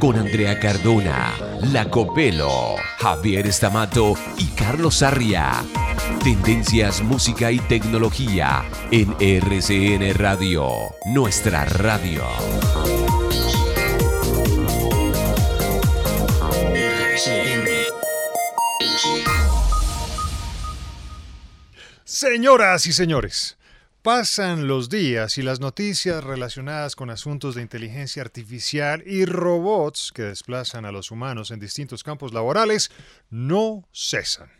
con Andrea Cardona, Lacopelo, Javier Estamato y Carlos Arria. Tendencias, música y tecnología en RCN Radio, nuestra radio. Señoras y señores, pasan los días y las noticias relacionadas con asuntos de inteligencia artificial y robots que desplazan a los humanos en distintos campos laborales no cesan.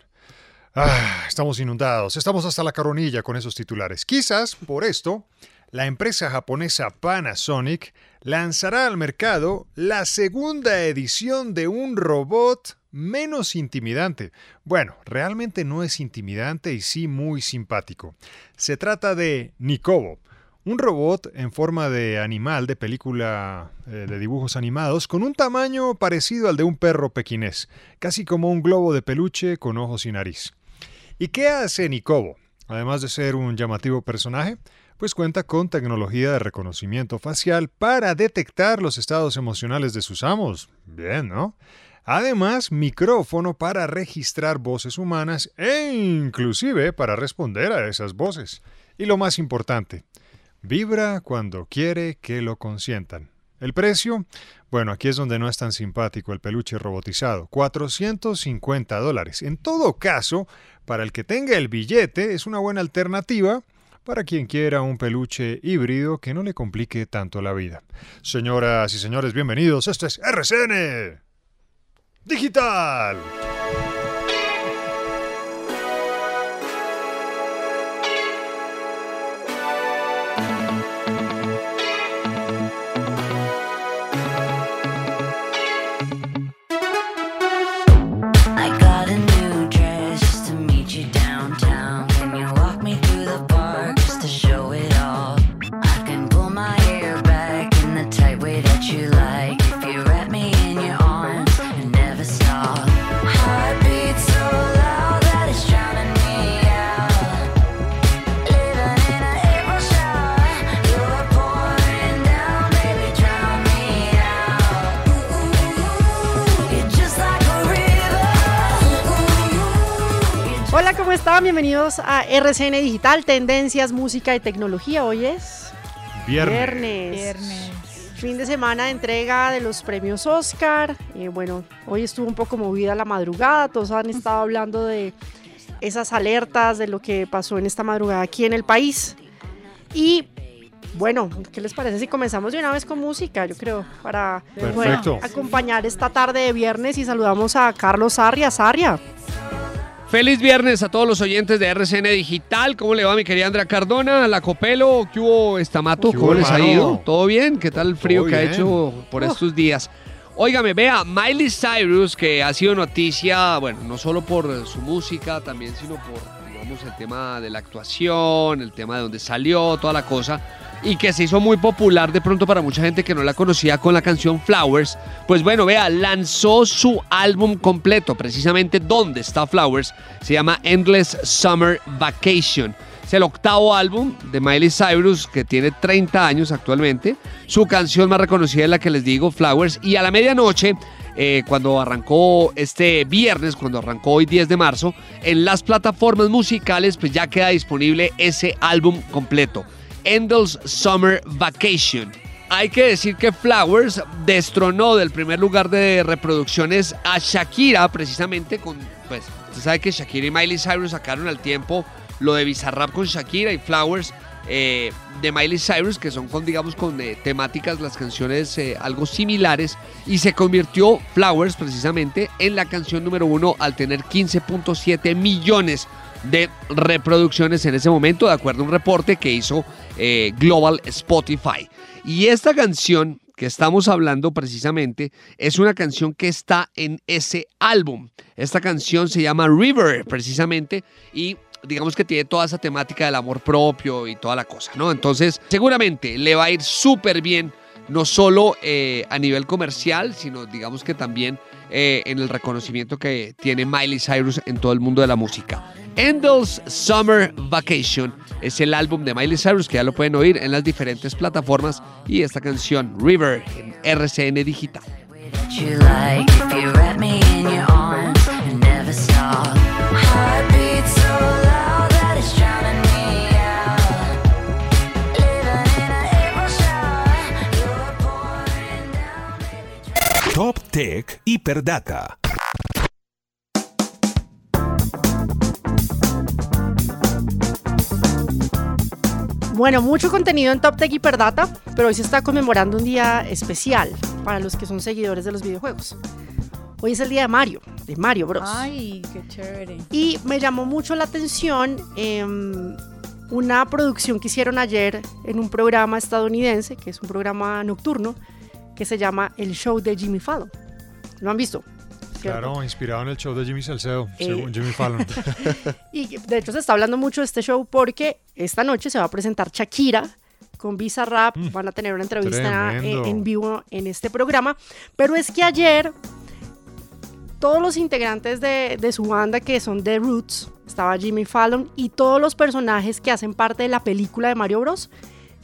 Ah, estamos inundados, estamos hasta la coronilla con esos titulares. Quizás por esto, la empresa japonesa Panasonic lanzará al mercado la segunda edición de un robot menos intimidante. Bueno, realmente no es intimidante y sí muy simpático. Se trata de Nikobo, un robot en forma de animal de película eh, de dibujos animados con un tamaño parecido al de un perro pequinés, casi como un globo de peluche con ojos y nariz. ¿Y qué hace Nikobo? Además de ser un llamativo personaje, pues cuenta con tecnología de reconocimiento facial para detectar los estados emocionales de sus amos. Bien, ¿no? Además, micrófono para registrar voces humanas e inclusive para responder a esas voces. Y lo más importante, vibra cuando quiere que lo consientan. ¿El precio? Bueno, aquí es donde no es tan simpático el peluche robotizado. 450 dólares. En todo caso, para el que tenga el billete, es una buena alternativa para quien quiera un peluche híbrido que no le complique tanto la vida. Señoras y señores, bienvenidos. Esto es RCN Digital. Bienvenidos a RCN Digital, Tendencias, Música y Tecnología. Hoy es Viernes. viernes. Fin de semana de entrega de los premios Oscar. Eh, bueno, hoy estuvo un poco movida la madrugada. Todos han estado hablando de esas alertas, de lo que pasó en esta madrugada aquí en el país. Y bueno, ¿qué les parece si comenzamos de una vez con música? Yo creo, para bueno, acompañar esta tarde de viernes y saludamos a Carlos Sarria. Sarria. Feliz viernes a todos los oyentes de RCN Digital. ¿Cómo le va mi querida Andrea Cardona? La Copelo, ¿qué hubo Estamato? ¿Qué ¿Cómo les ha ido? ¿Todo bien? ¿Qué tal el frío que ha hecho por Uf. estos días? Óigame, vea, Miley Cyrus, que ha sido noticia, bueno, no solo por su música, también, sino por, digamos, el tema de la actuación, el tema de dónde salió, toda la cosa, y que se hizo muy popular de pronto para mucha gente que no la conocía con la canción Flowers. Pues bueno, vea, lanzó su álbum completo, precisamente donde está Flowers, se llama Endless Summer Vacation. Es el octavo álbum de Miley Cyrus, que tiene 30 años actualmente. Su canción más reconocida es la que les digo, Flowers. Y a la medianoche, eh, cuando arrancó este viernes, cuando arrancó hoy 10 de marzo, en las plataformas musicales, pues ya queda disponible ese álbum completo. Endless Summer Vacation. Hay que decir que Flowers destronó del primer lugar de reproducciones a Shakira, precisamente con, pues, usted sabe que Shakira y Miley Cyrus sacaron al tiempo lo de Bizarrap con Shakira y Flowers eh, de Miley Cyrus, que son con, digamos, con eh, temáticas, las canciones eh, algo similares, y se convirtió Flowers precisamente en la canción número uno al tener 15.7 millones de reproducciones en ese momento, de acuerdo a un reporte que hizo Global Spotify. Y esta canción que estamos hablando precisamente es una canción que está en ese álbum. Esta canción se llama River precisamente y digamos que tiene toda esa temática del amor propio y toda la cosa, ¿no? Entonces seguramente le va a ir súper bien, no solo eh, a nivel comercial, sino digamos que también eh, en el reconocimiento que tiene Miley Cyrus en todo el mundo de la música. Endless Summer Vacation es el álbum de Miley Cyrus que ya lo pueden oír en las diferentes plataformas y esta canción River en RCN Digital. Top Tech Hiperdata. Bueno, mucho contenido en Top Tech Hiperdata, pero hoy se está conmemorando un día especial para los que son seguidores de los videojuegos. Hoy es el día de Mario, de Mario Bros. Ay, qué chévere. Y me llamó mucho la atención em, una producción que hicieron ayer en un programa estadounidense, que es un programa nocturno, que se llama El Show de Jimmy Fallon. ¿Lo han visto? ¿Cierto? Claro, inspirado en el show de Jimmy Salcedo, Eh. según Jimmy Fallon. Y de hecho se está hablando mucho de este show porque esta noche se va a presentar Shakira con Visa Rap. Van a tener una entrevista eh, en vivo en este programa. Pero es que ayer todos los integrantes de, de su banda que son The Roots, estaba Jimmy Fallon y todos los personajes que hacen parte de la película de Mario Bros,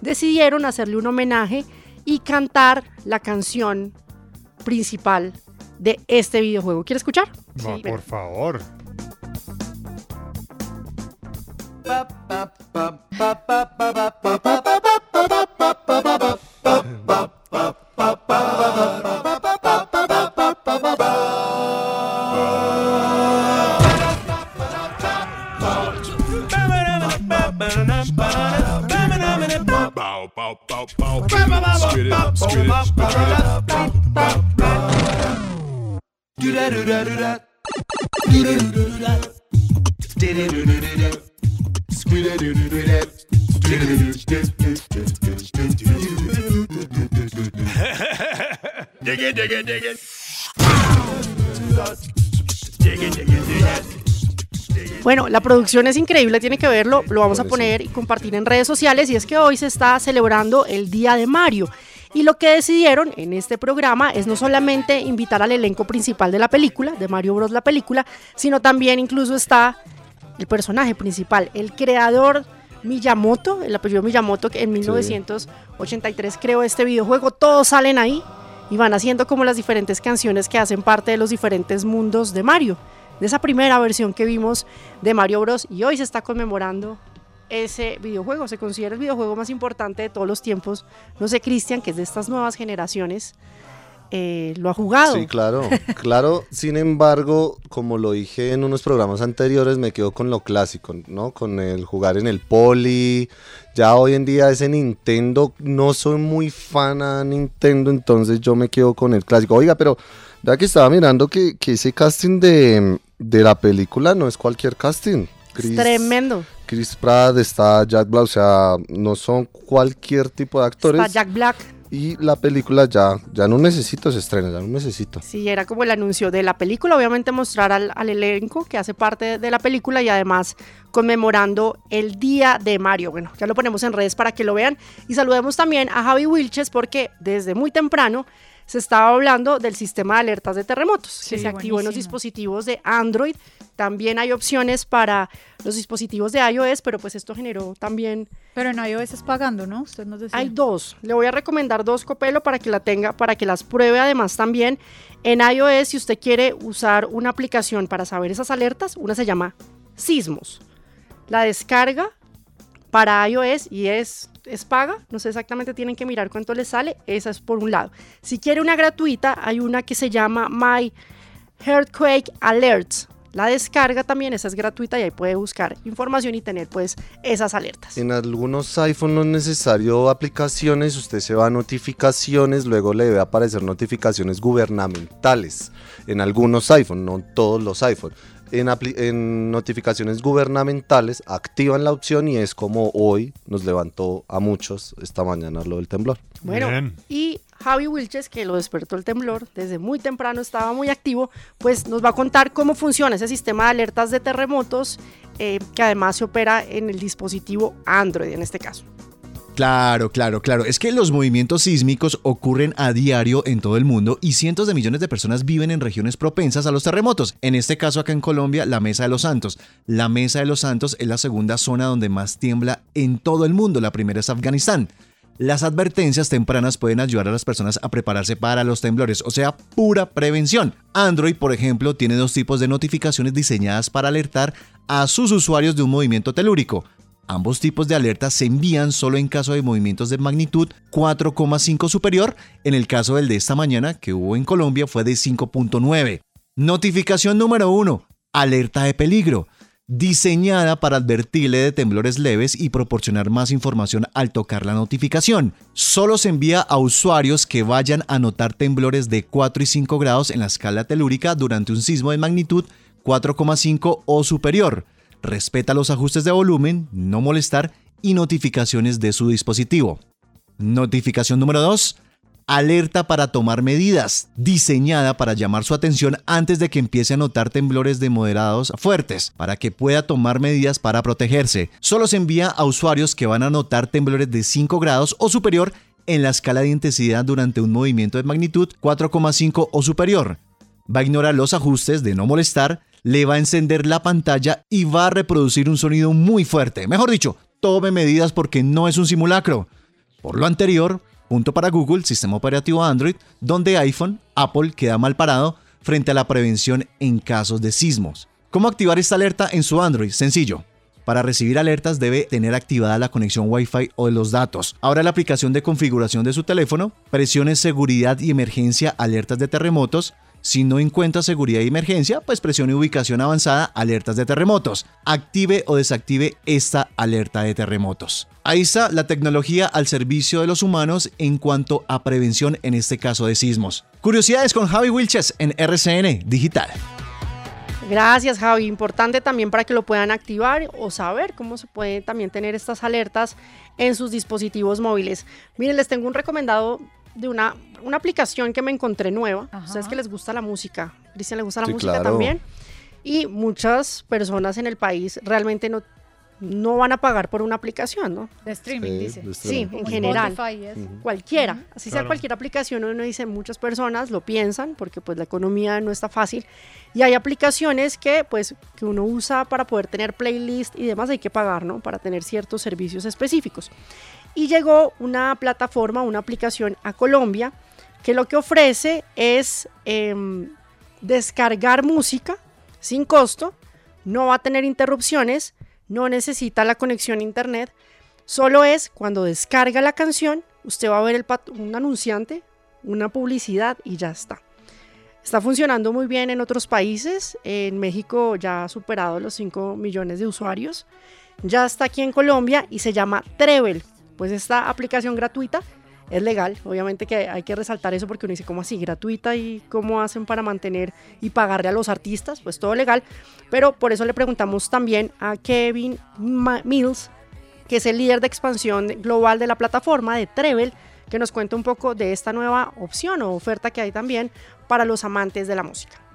decidieron hacerle un homenaje y cantar la canción principal de este videojuego. ¿Quiere escuchar? Va, por favor. Bueno, la producción es increíble, tiene que verlo, lo vamos a poner y compartir en redes sociales y es que hoy se está celebrando el Día de Mario. Y lo que decidieron en este programa es no solamente invitar al elenco principal de la película, de Mario Bros. la película, sino también incluso está el personaje principal, el creador Miyamoto, el apellido Miyamoto, que en 1983 creó este videojuego, todos salen ahí y van haciendo como las diferentes canciones que hacen parte de los diferentes mundos de Mario, de esa primera versión que vimos de Mario Bros. Y hoy se está conmemorando ese videojuego, se considera el videojuego más importante de todos los tiempos. No sé, Cristian, que es de estas nuevas generaciones, eh, lo ha jugado. Sí, claro, claro. Sin embargo, como lo dije en unos programas anteriores, me quedo con lo clásico, ¿no? Con el jugar en el poli. Ya hoy en día ese Nintendo, no soy muy fan a Nintendo, entonces yo me quedo con el clásico. Oiga, pero ya que estaba mirando que, que ese casting de, de la película no es cualquier casting. Es tremendo. Chris Pratt, está Jack Black, o sea, no son cualquier tipo de actores. Está Jack Black. y la película ya, ya no necesito, se estrena, ya no necesito. Sí, era como el anuncio de la película, obviamente mostrar al, al elenco que hace parte de la película y además conmemorando el Día de Mario. Bueno, ya lo ponemos en redes para que lo vean y saludemos también a Javi Wilches porque desde muy temprano se estaba hablando del sistema de alertas de terremotos que se activó en los dispositivos de Android. También hay opciones para los dispositivos de iOS, pero pues esto generó también Pero en iOS es pagando, ¿no? Usted nos decía. hay dos. Le voy a recomendar dos Copelo para que la tenga, para que las pruebe además también. En iOS, si usted quiere usar una aplicación para saber esas alertas, una se llama Sismos. La descarga para iOS y es, es paga. No sé exactamente, tienen que mirar cuánto les sale. Esa es por un lado. Si quiere una gratuita, hay una que se llama My Earthquake Alerts. La descarga también, esa es gratuita y ahí puede buscar información y tener pues esas alertas. En algunos iPhone no es necesario aplicaciones, usted se va a notificaciones, luego le debe aparecer notificaciones gubernamentales. En algunos iPhone, no en todos los iPhone. En notificaciones gubernamentales activan la opción y es como hoy nos levantó a muchos esta mañana lo del temblor. Bueno, Bien. y Javi Wilches, que lo despertó el temblor, desde muy temprano estaba muy activo, pues nos va a contar cómo funciona ese sistema de alertas de terremotos, eh, que además se opera en el dispositivo Android en este caso. Claro, claro, claro. Es que los movimientos sísmicos ocurren a diario en todo el mundo y cientos de millones de personas viven en regiones propensas a los terremotos. En este caso acá en Colombia, la Mesa de los Santos. La Mesa de los Santos es la segunda zona donde más tiembla en todo el mundo. La primera es Afganistán. Las advertencias tempranas pueden ayudar a las personas a prepararse para los temblores, o sea, pura prevención. Android, por ejemplo, tiene dos tipos de notificaciones diseñadas para alertar a sus usuarios de un movimiento telúrico. Ambos tipos de alertas se envían solo en caso de movimientos de magnitud 4,5 superior. En el caso del de esta mañana, que hubo en Colombia, fue de 5.9. Notificación número 1. Alerta de peligro. Diseñada para advertirle de temblores leves y proporcionar más información al tocar la notificación. Solo se envía a usuarios que vayan a notar temblores de 4 y 5 grados en la escala telúrica durante un sismo de magnitud 4,5 o superior respeta los ajustes de volumen, no molestar y notificaciones de su dispositivo. Notificación número 2. Alerta para tomar medidas, diseñada para llamar su atención antes de que empiece a notar temblores de moderados a fuertes, para que pueda tomar medidas para protegerse. Solo se envía a usuarios que van a notar temblores de 5 grados o superior en la escala de intensidad durante un movimiento de magnitud 4,5 o superior. Va a ignorar los ajustes de no molestar, le va a encender la pantalla y va a reproducir un sonido muy fuerte. Mejor dicho, tome medidas porque no es un simulacro. Por lo anterior, punto para Google, sistema operativo Android, donde iPhone, Apple queda mal parado frente a la prevención en casos de sismos. ¿Cómo activar esta alerta en su Android? Sencillo. Para recibir alertas debe tener activada la conexión Wi-Fi o los datos. Ahora la aplicación de configuración de su teléfono, presione seguridad y emergencia alertas de terremotos, si no encuentra seguridad y emergencia, pues presione ubicación avanzada, alertas de terremotos. Active o desactive esta alerta de terremotos. Ahí está la tecnología al servicio de los humanos en cuanto a prevención en este caso de sismos. Curiosidades con Javi Wilches en RCN Digital. Gracias Javi, importante también para que lo puedan activar o saber cómo se puede también tener estas alertas en sus dispositivos móviles. Miren, les tengo un recomendado de una, una aplicación que me encontré nueva. Ajá. Ustedes que les gusta la música, Cristian le gusta la Sí, música claro. también. Y muchas personas en el país realmente no, no van a pagar por una aplicación, ¿no? De streaming, Sí, dice. de Sí, streaming. en Como general. Spotify y eso. Cualquiera, así sea Claro. cualquier aplicación, uno dice muchas personas lo piensan porque pues la economía no está fácil y hay aplicaciones que pues que uno usa para poder tener playlist y demás hay que pagar, ¿no? Para tener ciertos servicios específicos. Y llegó una plataforma, una aplicación a Colombia que lo que ofrece es em, descargar música sin costo, no va a tener interrupciones, no necesita la conexión a internet, solo es cuando descarga la canción, usted va a ver el un anunciante, una publicidad y ya está. Está funcionando muy bien en otros países, en México ya ha superado los 5 millones de usuarios, ya está aquí en Colombia y se llama Treble. Pues esta aplicación gratuita es legal, obviamente que hay que resaltar eso porque uno dice, ¿cómo así? ¿Gratuita? ¿Y cómo hacen para mantener y pagarle a los artistas? Pues todo legal, pero por eso le preguntamos también a Kevin Mills, que es el líder de expansión global de la plataforma de Treble, que nos cuente un poco de esta nueva opción o oferta que hay también para los amantes de la música.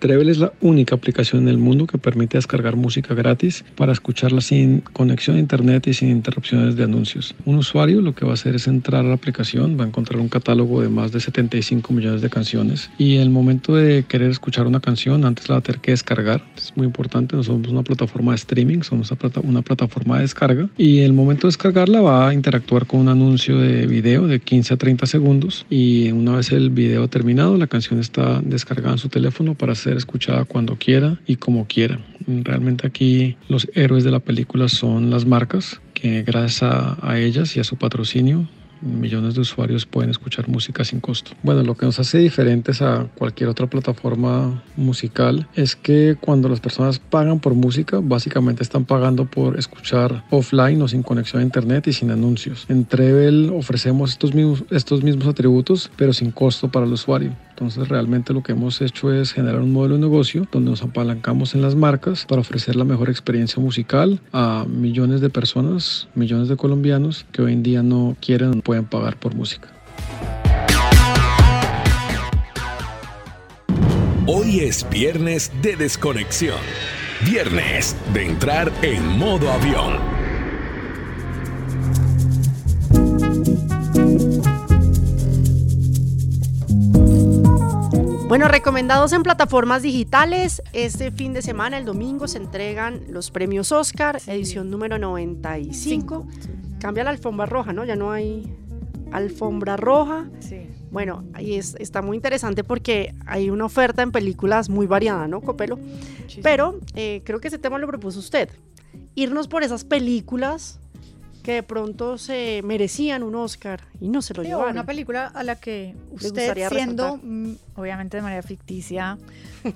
Treble es la única aplicación en el mundo que permite descargar música gratis para escucharla sin conexión a internet y sin interrupciones de anuncios. Un usuario lo que va a hacer es entrar a la aplicación, va a encontrar un catálogo de más de 75 millones de canciones y en el momento de querer escuchar una canción antes la va a tener que descargar. Es muy importante, no somos una plataforma de streaming, somos una plata- una plataforma de descarga y en el momento de descargarla va a interactuar con un anuncio de video de 15 a 30 segundos y una vez el video terminado la canción está descargada en su teléfono para ser escuchada cuando quiera y como quiera. Realmente aquí los héroes de la película son las marcas que gracias a, ellas y a su patrocinio millones de usuarios pueden escuchar música sin costo. Bueno, lo que nos hace diferentes a cualquier otra plataforma musical es que cuando las personas pagan por música, básicamente están pagando por escuchar offline o sin conexión a internet y sin anuncios. En Trevel ofrecemos estos mismos, estos mismos atributos, pero sin costo para el usuario. Entonces realmente lo que hemos hecho es generar un modelo de negocio donde nos apalancamos en las marcas para ofrecer la mejor experiencia musical a millones de personas, millones de colombianos que hoy en día no quieren o pueden pagar por música. Hoy es viernes de desconexión. Viernes de entrar en modo avión. Bueno, recomendados en plataformas digitales. Este fin de semana, el domingo, se entregan los premios Oscar, edición número 95. Cambia la alfombra roja, ¿no? Ya no hay alfombra roja. Sí. Bueno, y es- está muy interesante porque hay una oferta en películas muy variada, ¿no, Copelo? Pero eh, creo que ese tema lo propuso usted. Irnos por esas películas que de pronto se merecían un Oscar y no se lo Sí, llevaron. una película a la que usted, siendo, resaltar? mm, obviamente de manera ficticia,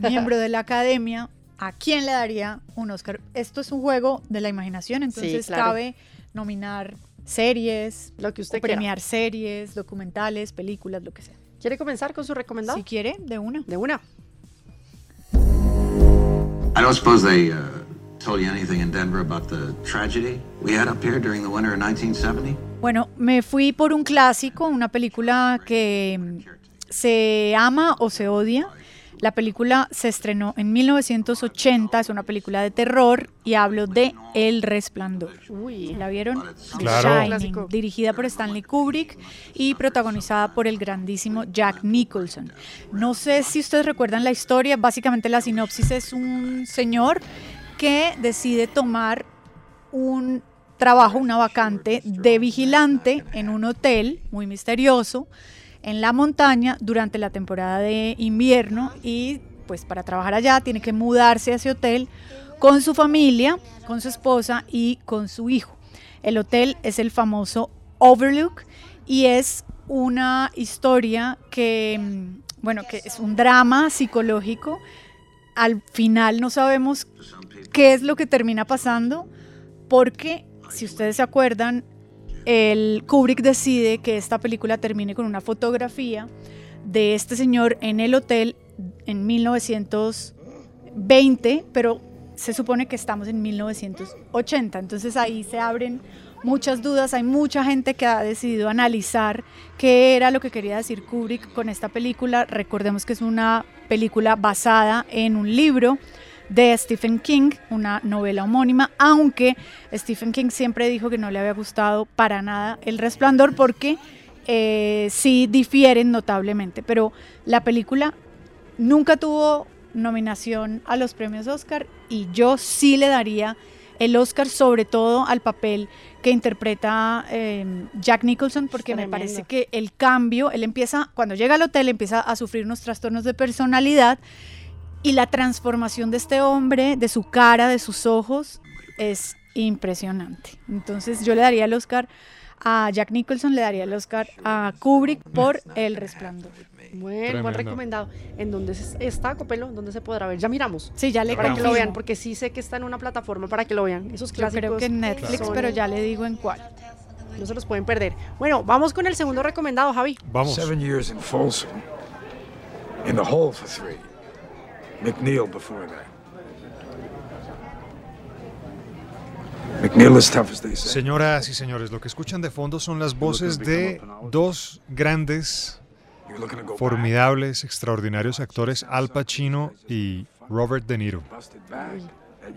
miembro de la academia, ¿a quién le daría un Oscar? Esto es un juego de la imaginación, entonces claro. cabe nominar series, Lo que usted quiera. premiar series, documentales, películas, lo que sea. ¿Quiere comenzar con su recomendado? Si quiere, de una. De una. I don't suppose they uh, told you anything in Denver about the tragedy we had up here during the winter of 1970? Bueno, me fui por un clásico, una película que se ama o se odia. La película se estrenó en 1980, es una película de terror y hablo de El Resplandor. Uy, ¿La vieron? Claro. Shining, dirigida por Stanley Kubrick y protagonizada por el grandísimo Jack Nicholson. No sé si ustedes recuerdan la historia, básicamente la sinopsis es un señor que decide tomar un trabajo, una vacante de vigilante en un hotel muy misterioso en la montaña durante la temporada de invierno y pues para trabajar allá tiene que mudarse a ese hotel con su familia, con su esposa y con su hijo. El hotel es el famoso Overlook y es una historia que, mm, bueno, que es un drama psicológico. Al final no sabemos qué es lo que termina pasando porque, si ustedes se acuerdan, el Kubrick decide que esta película termine con una fotografía de este señor en el hotel en 1920, pero se supone que estamos en 1980. Entonces ahí se abren muchas dudas, hay mucha gente que ha decidido analizar qué era lo que quería decir Kubrick con esta película. Recordemos que es una película basada en un libro de Stephen King, una novela homónima, aunque Stephen King siempre dijo que no le había gustado para nada El Resplandor porque eh, sí difieren notablemente, pero la película nunca tuvo nominación a los premios Oscar y yo sí le daría el Oscar sobre todo al papel que interpreta eh, Jack Nicholson porque me parece que el cambio, él empieza, cuando llega al hotel empieza a sufrir unos trastornos de personalidad y la transformación de este hombre, de su cara, de sus ojos, es impresionante. Entonces yo le daría el Oscar a Jack Nicholson, le daría el Oscar a Kubrick por El Resplandor. Buen, buen recomendado. ¿En dónde se- está, Copelo? ¿Dónde se podrá ver? Ya miramos. Sí, ya le Para que lo vean, porque sí sé que está en una plataforma para que lo vean. Esos Yo clásicos. creo que en Netflix, son- pero ya le digo en cuál. No se los pueden perder. Bueno, vamos con el segundo recomendado, Javi. Vamos. Seven years in Folsom. In the hole for three. McNeil before that. Señoras y señores, lo que escuchan de fondo son las voces de dos grandes, formidables, extraordinarios actores, Al Pacino y Robert De Niro.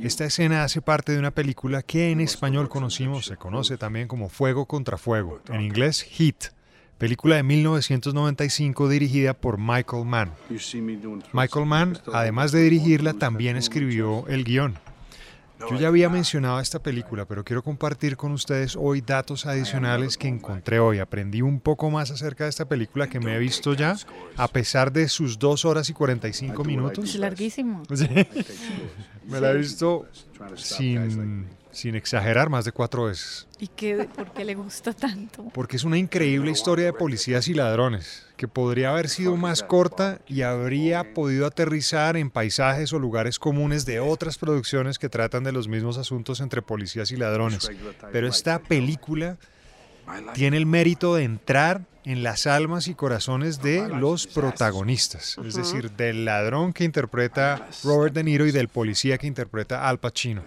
Esta escena hace parte de una película que en español conocimos, se conoce también como Fuego contra Fuego, en inglés Heat, película de 1995 dirigida por Michael Mann. Michael Mann, además de dirigirla, también escribió el guion. Yo ya había mencionado esta película, pero quiero compartir con ustedes hoy datos adicionales que encontré hoy. Aprendí un poco más acerca de esta película que me he visto ya, a pesar de sus dos horas y 45 minutos. Es larguísimo. Sí. Me la he visto sin, sin exagerar más de cuatro veces. ¿Y qué, por qué le gusta tanto? Porque es una increíble historia de policías y ladrones, que podría haber sido más corta y habría podido aterrizar en paisajes o lugares comunes de otras producciones que tratan de los mismos asuntos entre policías y ladrones. Pero esta película tiene el mérito de entrar en las almas y corazones de los protagonistas, es decir, del ladrón que interpreta Robert De Niro y del policía que interpreta Al Pacino.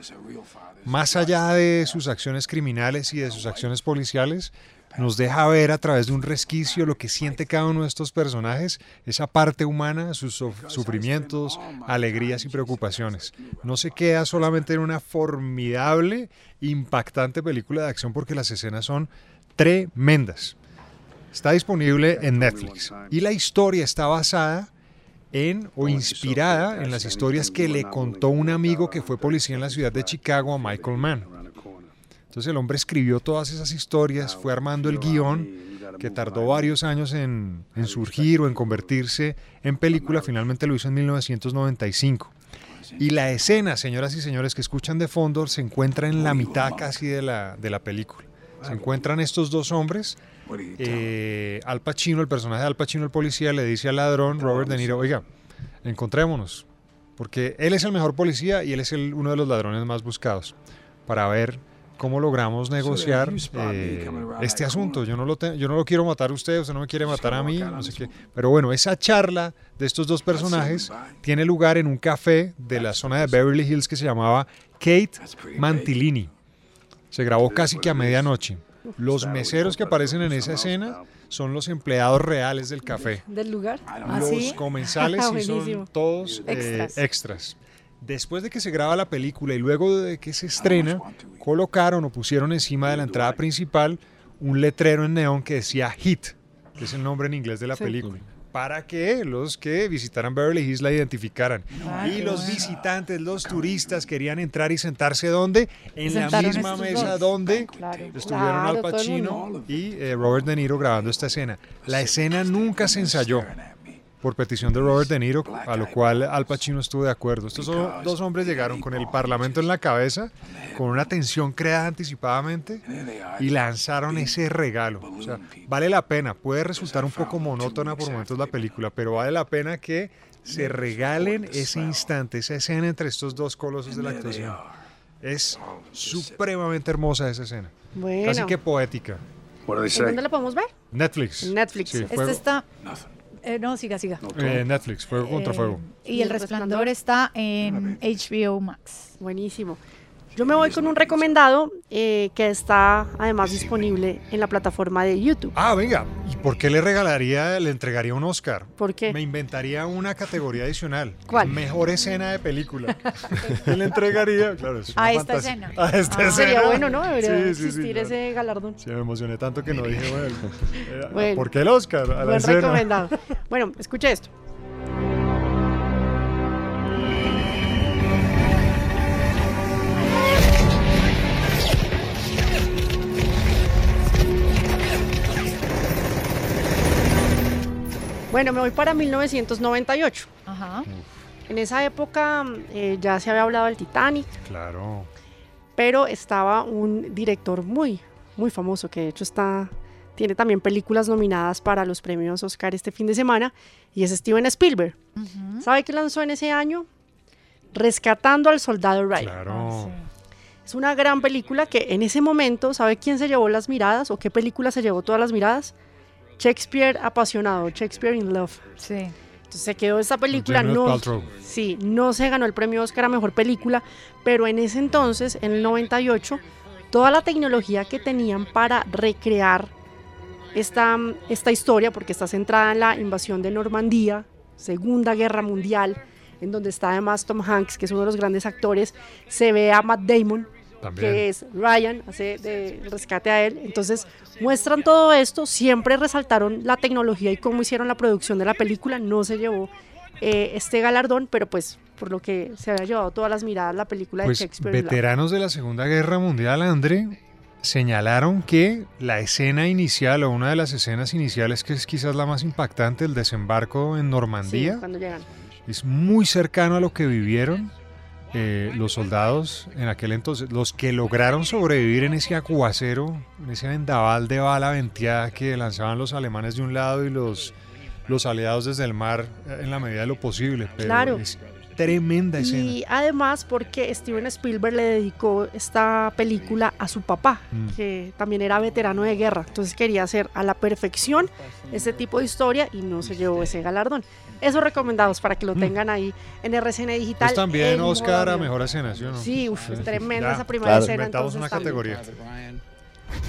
Más allá de sus acciones criminales y de sus acciones policiales, nos deja ver a través de un resquicio lo que siente cada uno de estos personajes, esa parte humana, sus sufrimientos, alegrías y preocupaciones. No se queda solamente en una formidable, impactante película de acción porque las escenas son tremendas. Está disponible en Netflix y la historia está basada en o inspirada en las historias que le contó un amigo que fue policía en la ciudad de Chicago a Michael Mann. Entonces el hombre escribió todas esas historias, fue armando el guion que tardó varios años en, en surgir o en convertirse en película, finalmente lo hizo en 1995. Y la escena, señoras y señores que escuchan de fondo, se encuentra en la mitad casi de la, de la película. Se encuentran estos dos hombres. Eh, Al Pacino, el personaje de Al Pacino, el policía, le dice al ladrón Robert De Niro, oiga, encontrémonos. Porque él es el mejor policía y él es el- uno de los ladrones más buscados. Para ver cómo logramos negociar eh, este asunto. Yo no, lo te- yo no lo quiero matar a usted, usted no me quiere matar a mí, no sé qué. Pero bueno, esa charla de estos dos personajes tiene lugar en un café de la zona de Beverly Hills que se llamaba Kate Mantilini. Se grabó casi que a medianoche. Los meseros que aparecen en esa escena son los empleados reales del café. ¿Del lugar? Los comensales sí son todos eh, Extras. Después de que se graba la película y luego de que se estrena, colocaron o pusieron encima de la entrada principal un letrero en neón que decía Hit, que es el nombre en inglés de la película, para que los que visitaran Beverly Hills la identificaran. Y los bueno. visitantes, los turistas querían entrar y sentarse ¿dónde? En la misma mesa dos. donde Claro, estuvieron claro, Al Pacino y eh, Robert De Niro grabando esta escena. La escena nunca se ensayó por petición de Robert De Niro, a lo cual Al Pacino estuvo de acuerdo. Estos dos hombres llegaron con el Parlamento en la cabeza, con una tensión creada anticipadamente y lanzaron ese regalo. O sea, vale la pena, puede resultar un poco monótona por momentos la película, pero vale la pena que se regalen ese instante, esa escena entre estos dos colosos de la actuación. Es supremamente hermosa esa escena. Bueno. Casi que poética. ¿En dónde la podemos ver? Netflix. Netflix. Sí, Este está... eh, no, siga, siga. eh, Netflix, Fuego contra Eh, Fuego. Y El Resplandor está en HBO Max. Buenísimo. Yo me voy con un recomendado eh, que está además disponible en la plataforma de YouTube. Ah, venga, ¿y por qué le regalaría, le entregaría un Oscar? ¿Por qué? Me inventaría una categoría adicional. ¿Cuál? Mejor escena de película. ¿Qué le entregaría? Claro, es A esta fantasía. escena. A esta Ah, escena. Sería bueno, ¿no? Debería Sí, sí, sí, existir claro. ese galardón. Sí, me emocioné tanto que no dije, bueno, eh, Bueno. ¿por qué el Oscar? A la Buen escena. recomendado. Bueno, escuche esto. Bueno, me voy para 1998. Ajá. En esa época eh, ya se había hablado del Titanic, Claro. pero estaba un director muy, muy famoso que de hecho está, tiene también películas nominadas para los premios Oscar este fin de semana y es Steven Spielberg. ¿Sabe qué lanzó en ese año? Rescatando al soldado Ryan. Claro. Es una gran película que en ese momento, ¿sabe quién se llevó las miradas o qué película se llevó todas las miradas? Shakespeare apasionado, Shakespeare in Love. Sí. Entonces se quedó esta película, no, Paltrow. sí, no se ganó el premio Oscar a mejor película, pero en ese entonces, en el 98, toda la tecnología que tenían para recrear esta, esta historia, porque está centrada en la invasión de Normandía, Segunda Guerra Mundial, en donde está además Tom Hanks, que es uno de los grandes actores, se ve a Matt Damon, También. que es Ryan, hace de rescate a él. Entonces muestran todo esto, siempre resaltaron la tecnología y cómo hicieron la producción de la película, no se llevó eh, este galardón, pero pues por lo que se había llevado todas las miradas la película Pues de Shakespeare. veteranos de la Segunda Guerra Mundial, André, señalaron que la escena inicial o una de las escenas iniciales, que es quizás la más impactante, el desembarco en Sí, Normandía, cuando llegan. es muy cercano a lo que vivieron eh, los soldados en aquel entonces, los que lograron sobrevivir en ese aguacero, en ese vendaval de bala venteada que lanzaban los alemanes de un lado y los, los aliados desde el mar eh, en la medida de lo posible. Pero Claro. es tremenda escena. Y además porque Steven Spielberg le dedicó esta película a su papá, Mm. que también era veterano de guerra. Entonces quería hacer a la perfección este tipo de historia y no se llevó ese galardón. Esos recomendados para que lo tengan ahí en RCN Digital. Pues también Oscar a mejor escena, ¿sí o no? Sí, uf, es tremenda Ya, esa primera escena. Inventamos una categoría.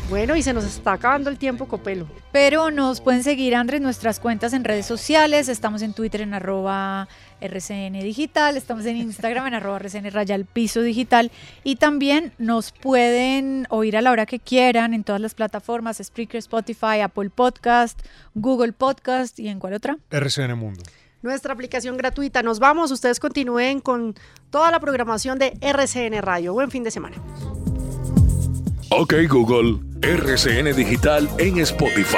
Bueno, y se nos está acabando el tiempo, Copelo. Pero nos pueden seguir, Andrés, en nuestras cuentas en redes sociales. Estamos en Twitter en arroba RCN Digital, estamos en Instagram en arroba RCN Rayal Piso Digital y también nos pueden oír a la hora que quieran en todas las plataformas, Spreaker, Spotify, Apple Podcast, Google Podcast y en cuál otra. RCN Mundo. Nuestra aplicación gratuita. Nos vamos. Ustedes continúen con toda la programación de RCN Radio. Buen fin de semana. Ok Google, RCN Digital en Spotify.